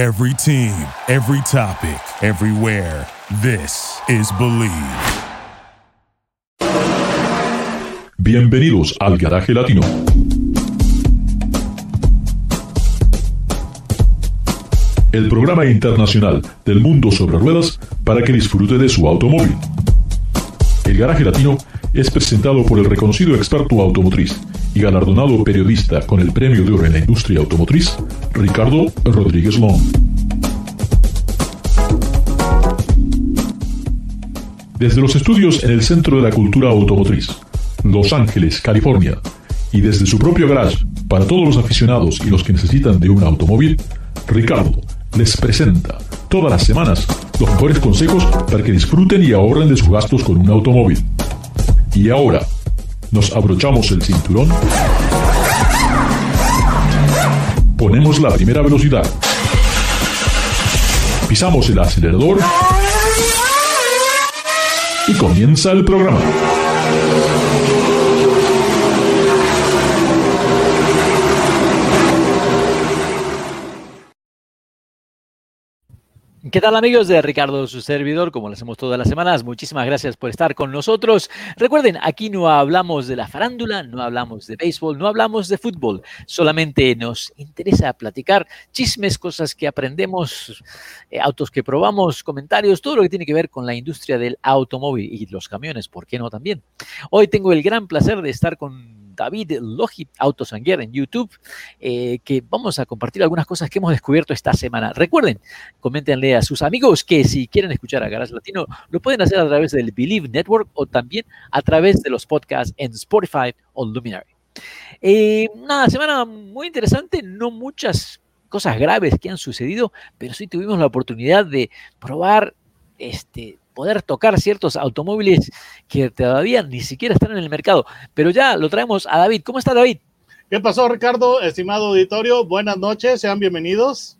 Every team, every topic, everywhere. This is Believe. Bienvenidos al Garaje Latino. El programa internacional del mundo sobre ruedas para que disfrute de su automóvil. El Garaje Latino es presentado por el reconocido experto automotriz y galardonado periodista con el Premio de Oro en la Industria Automotriz, Ricardo Rodríguez Long. Desde los estudios en el Centro de la Cultura Automotriz, Los Ángeles, California, y desde su propio garage para todos los aficionados y los que necesitan de un automóvil, Ricardo les presenta todas las semanas los mejores consejos para que disfruten y ahorren de sus gastos con un automóvil. Y ahora, nos abrochamos el cinturón, ponemos la primera velocidad, pisamos el acelerador. Y comienza el programa. ¿Qué tal amigos de Ricardo, su servidor? Como lo hacemos todas las semanas, muchísimas gracias por estar con nosotros. Recuerden, aquí no hablamos de la farándula, no hablamos de béisbol, no hablamos de fútbol, solamente nos interesa platicar chismes, cosas que aprendemos, eh, autos que probamos, comentarios, todo lo que tiene que ver con la industria del automóvil y los camiones, ¿por qué no también? Hoy tengo el gran placer de estar con David Logi, Autosanguer en YouTube, eh, que vamos a compartir algunas cosas que hemos descubierto esta semana. Recuerden, coméntenle a sus amigos que si quieren escuchar a Garage Latino, lo pueden hacer a través del Believe Network o también a través de los podcasts en Spotify o Luminary. Eh, una semana muy interesante, no muchas cosas graves que han sucedido, pero sí tuvimos la oportunidad de probar este, poder tocar ciertos automóviles que todavía ni siquiera están en el mercado. Pero ya lo traemos a David. ¿Cómo está David? ¿Qué pasó, Ricardo? Estimado auditorio, buenas noches, sean bienvenidos.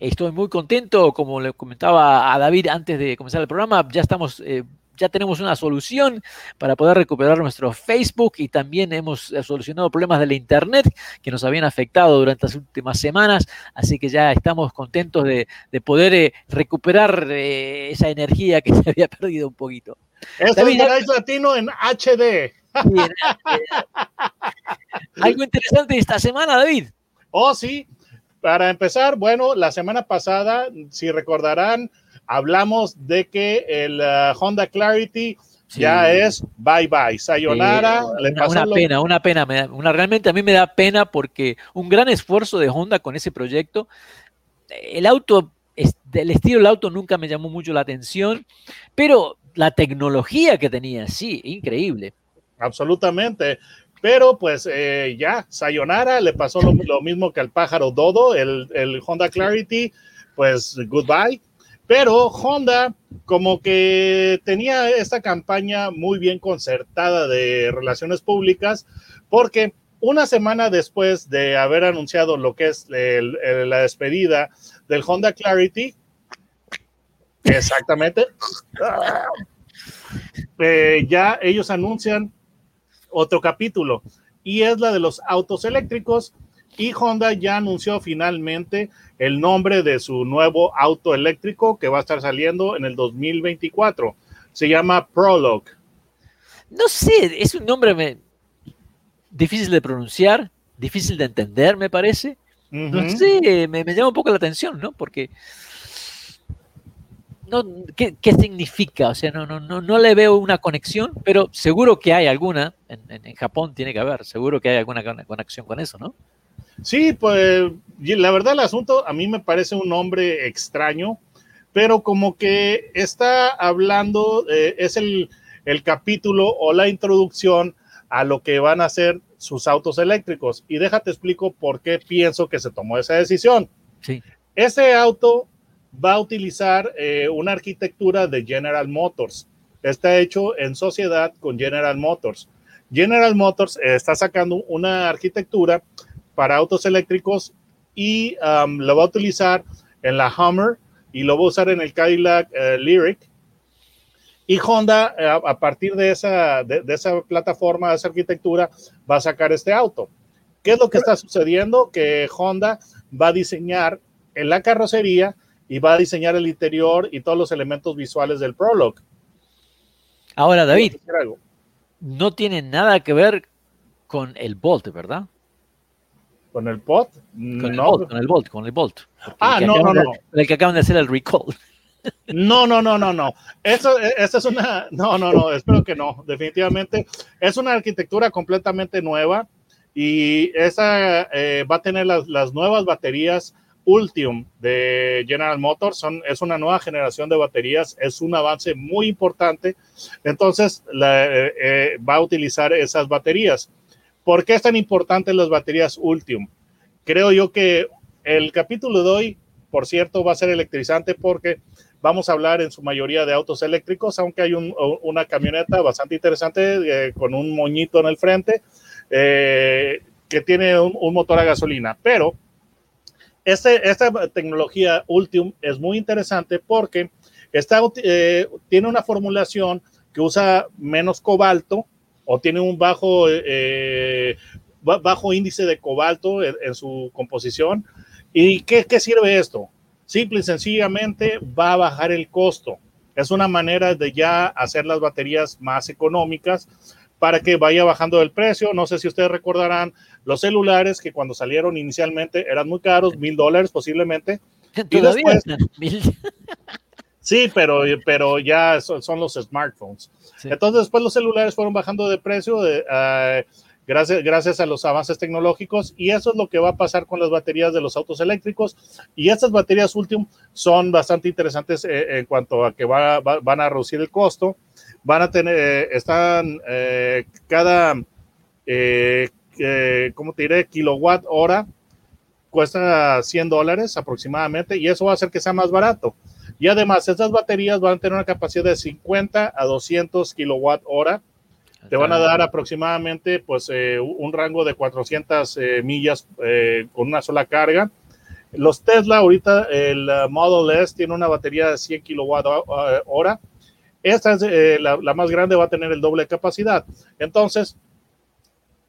Estoy muy contento, como le comentaba a David antes de comenzar el programa, ya estamos eh, ya tenemos una solución para poder recuperar nuestro Facebook y también hemos eh, solucionado problemas de la Internet que nos habían afectado durante las últimas semanas, así que ya estamos contentos de, poder eh, recuperar eh, esa energía que se había perdido un poquito. Esto es Latino en HD. Algo interesante esta semana, David. Oh, sí. Para empezar, bueno, la semana pasada, si recordarán, hablamos de que el uh, Honda Clarity ya es bye bye, sayonara. una, pena, una pena, una, realmente a mí me da pena porque un gran esfuerzo de Honda con ese proyecto. El auto, el estilo del auto nunca me llamó mucho la atención, pero la tecnología que tenía, sí, increíble. Absolutamente. Pero pues eh, ya, Sayonara le pasó lo, mismo que al pájaro Dodo, el, el Honda Clarity, pues goodbye pero Honda como que tenía esta campaña muy bien concertada de relaciones públicas porque una semana después de haber anunciado lo que es la despedida del Honda Clarity, exactamente, eh, ya ellos anuncian otro capítulo y es la de los autos eléctricos y Honda ya anunció finalmente el nombre de su nuevo auto eléctrico que va a estar saliendo en el 2024. Se llama Prologue. No sé, es un nombre difícil de pronunciar, difícil de entender, me parece. No sé, me, llama un poco la atención, ¿no? Porque no, ¿qué, significa? O sea, no, no, no, no le veo una conexión, pero seguro que hay alguna. En, en Japón tiene que haber, seguro que hay alguna conexión con eso, ¿no? Sí, pues la verdad el asunto a mí me parece un nombre extraño, pero como que está hablando, eh, es el, capítulo o la introducción a lo que van a ser sus autos eléctricos. Y déjate explico por qué pienso que se tomó esa decisión. Sí. Ese auto va a utilizar eh, una arquitectura de General Motors. Está hecho en sociedad con General Motors. General Motors está sacando una arquitectura para autos eléctricos y um, lo va a utilizar en la Hummer y lo va a usar en el Cadillac eh, Lyric. Y Honda, eh, a partir de esa, de, esa plataforma, de esa arquitectura, va a sacar este auto. ¿Qué es lo que está sucediendo? Que Honda va a diseñar en la carrocería y va a diseñar el interior y todos los elementos visuales del Prologue. Ahora, David, no tiene nada que ver con el Bolt, ¿verdad? ¿Con el pot? Con el Bolt, con el Bolt, con el Bolt. Ah, no, no, no. El que acaban de hacer el recall. No, no, no, no, no. Eso, esa es una, no, no, no, espero que no, definitivamente. Es una arquitectura completamente nueva y esa eh, va a tener las, las, nuevas baterías Ultium de General Motors. Son, es una nueva generación de baterías, es un avance muy importante. Entonces, la, eh, eh, va a utilizar esas baterías. ¿Por qué es tan importante las baterías Ultium? Creo yo que el capítulo de hoy, por cierto, va a ser electrizante porque vamos a hablar en su mayoría de autos eléctricos, aunque hay un, una camioneta bastante interesante eh, con un moñito en el frente eh, que tiene un, motor a gasolina. Pero este, esta tecnología Ultium es muy interesante porque eh, tiene una formulación que usa menos cobalto o tiene un bajo, eh, bajo índice de cobalto en, en su composición. ¿Y qué, qué, sirve esto? Simple y sencillamente va a bajar el costo. Es una manera de ya hacer las baterías más económicas para que vaya bajando el precio. No sé si ustedes recordarán los celulares que cuando salieron inicialmente eran muy caros, mil dólares posiblemente. Y después, Sí, pero, pero ya son, son los smartphones. Sí. Entonces después los celulares fueron bajando de precio de, uh, gracias, gracias a los avances tecnológicos y eso es lo que va a pasar con las baterías de los autos eléctricos y estas baterías Ultium son bastante interesantes eh, en cuanto a que va, va, van a reducir el costo, van a tener, eh, están eh, cada, eh, ¿cómo te diré? Kilowatt hora cuesta 100 dólares aproximadamente y eso va a hacer que sea más barato. Y además, estas baterías van a tener una capacidad de 50 a 200 kilowatt hora. Te van a dar aproximadamente pues, eh, un rango de 400 eh, millas eh, con una sola carga. Los Tesla, ahorita el Model S tiene una batería de 100 kilowatt hora. Esta es la, la, más grande, va a tener el doble de capacidad. Entonces,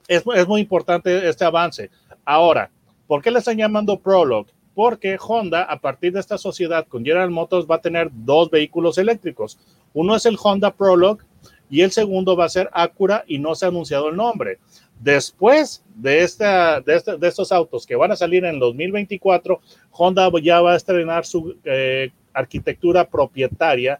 es, es muy importante este avance. Ahora, ¿por qué le están llamando Prologue? Porque Honda, a partir de esta sociedad con General Motors, va a tener dos vehículos eléctricos. Uno es el Honda Prologue y el segundo va a ser Acura y no se ha anunciado el nombre. Después de, esta, de, de estos autos que van a salir en 2024, Honda ya va a estrenar su eh, arquitectura propietaria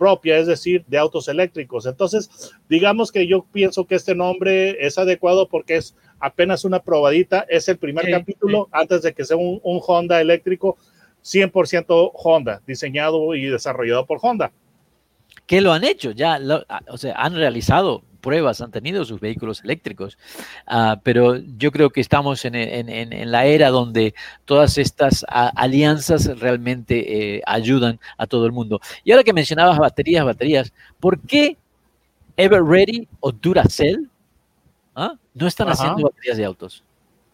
propia, es decir, de autos eléctricos. Entonces, digamos que yo pienso que este nombre es adecuado porque es apenas una probadita, es el primer sí, capítulo sí. antes de que sea un, un Honda eléctrico 100% Honda, diseñado y desarrollado por Honda. Que lo han hecho, ya, lo, o sea, han realizado pruebas, han tenido sus vehículos eléctricos, uh, pero yo creo que estamos en, en, en, la era donde todas estas uh, alianzas realmente eh, ayudan a todo el mundo. Y ahora que mencionabas baterías, baterías, ¿por qué Ever Ready o Duracell ¿ah? no están Ajá. haciendo baterías de autos?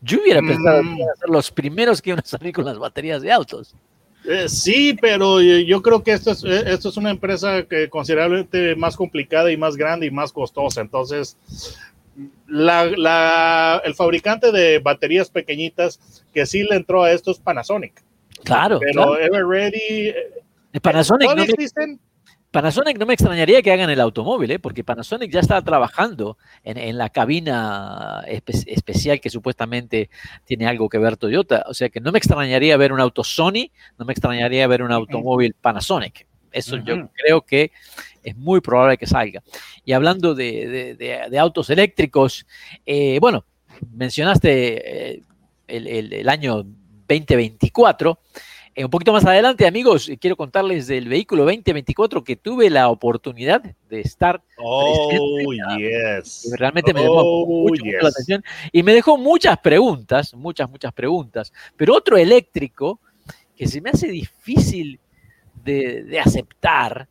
Yo hubiera pensado mm. que iban a ser los primeros que iban a salir con las baterías de autos. Eh, sí, pero yo creo que esto es, eh, esto es una empresa que considerablemente más complicada y más grande y más costosa. Entonces, la, la, el fabricante de baterías pequeñitas que sí le entró a esto es Panasonic. Claro. Pero claro. Everready. Panasonic no, existen? Panasonic no me extrañaría que hagan el automóvil, ¿eh? porque Panasonic ya está trabajando en, en la cabina espe especial que supuestamente tiene algo que ver Toyota. O sea que no me extrañaría ver un auto Sony, no me extrañaría ver un automóvil Panasonic. Eso uh -huh. yo creo que es muy probable que salga. Y hablando de, de, de, de autos eléctricos, eh, bueno, mencionaste eh, el, el, el año 2024. Eh, un poquito más adelante, amigos, quiero contarles del vehículo 2024 que tuve la oportunidad de estar. Oh, yes. Realmente me llamó oh, mucho, yes. mucho la atención y me dejó muchas preguntas, muchas, muchas preguntas. Pero otro eléctrico que se me hace difícil de, de aceptar.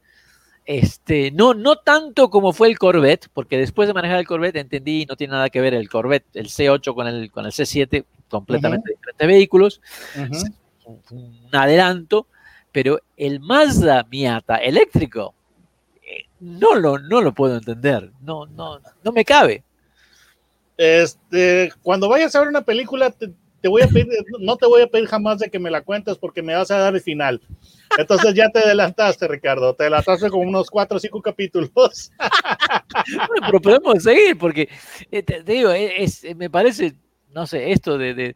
Este, no, no tanto como fue el Corvette, porque después de manejar el Corvette entendí, no tiene nada que ver el Corvette, el C8 con el, con el C7, completamente uh -huh. diferentes vehículos. Uh -huh un adelanto, pero el Mazda Miata eléctrico eh, no lo, no lo puedo entender, no, no, no me cabe. Este, cuando vayas a ver una película, te, te voy a pedir, no te voy a pedir jamás de que me la cuentes porque me vas a dar el final. Entonces ya te adelantaste, Ricardo, te adelantaste con unos cuatro o cinco capítulos. bueno, pero podemos seguir porque, eh, te, digo, es, me parece, no sé, esto de... de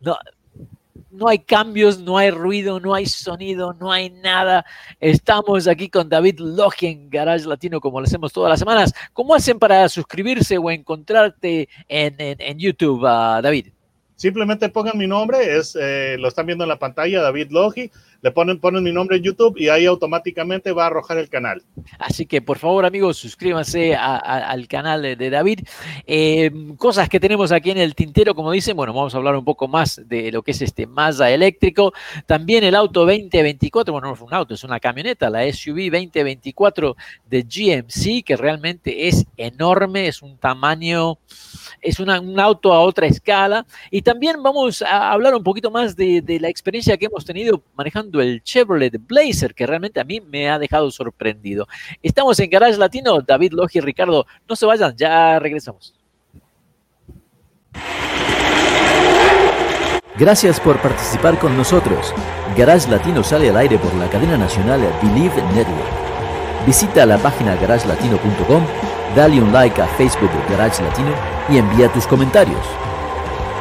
no, no hay cambios, no hay ruido, no hay sonido, no hay nada. Estamos aquí con David Logi en Garage Latino, como lo hacemos todas las semanas. ¿Cómo hacen para suscribirse o encontrarte en, YouTube, uh, David? Simplemente pongan mi nombre, es, eh, lo están viendo en la pantalla, David Logi le ponen, ponen mi nombre en YouTube y ahí automáticamente va a arrojar el canal. Así que por favor amigos, suscríbanse al canal de, David. Eh, cosas que tenemos aquí en el tintero, como dicen, bueno, vamos a hablar un poco más de lo que es este Mazda eléctrico. También el auto 2024, bueno, no es un auto, es una camioneta, la SUV 2024 de GMC, que realmente es enorme, es un tamaño, es un auto a otra escala. También vamos a hablar un poquito más de, de la experiencia que hemos tenido manejando el Chevrolet Blazer, que realmente a mí me ha dejado sorprendido. Estamos en Garage Latino, David Logi y Ricardo, no se vayan, ya regresamos. Gracias por participar con nosotros. Garage Latino sale al aire por la cadena nacional Believe Network. Visita la página garagelatino.com, dale un like a Facebook Garage Latino y envía tus comentarios.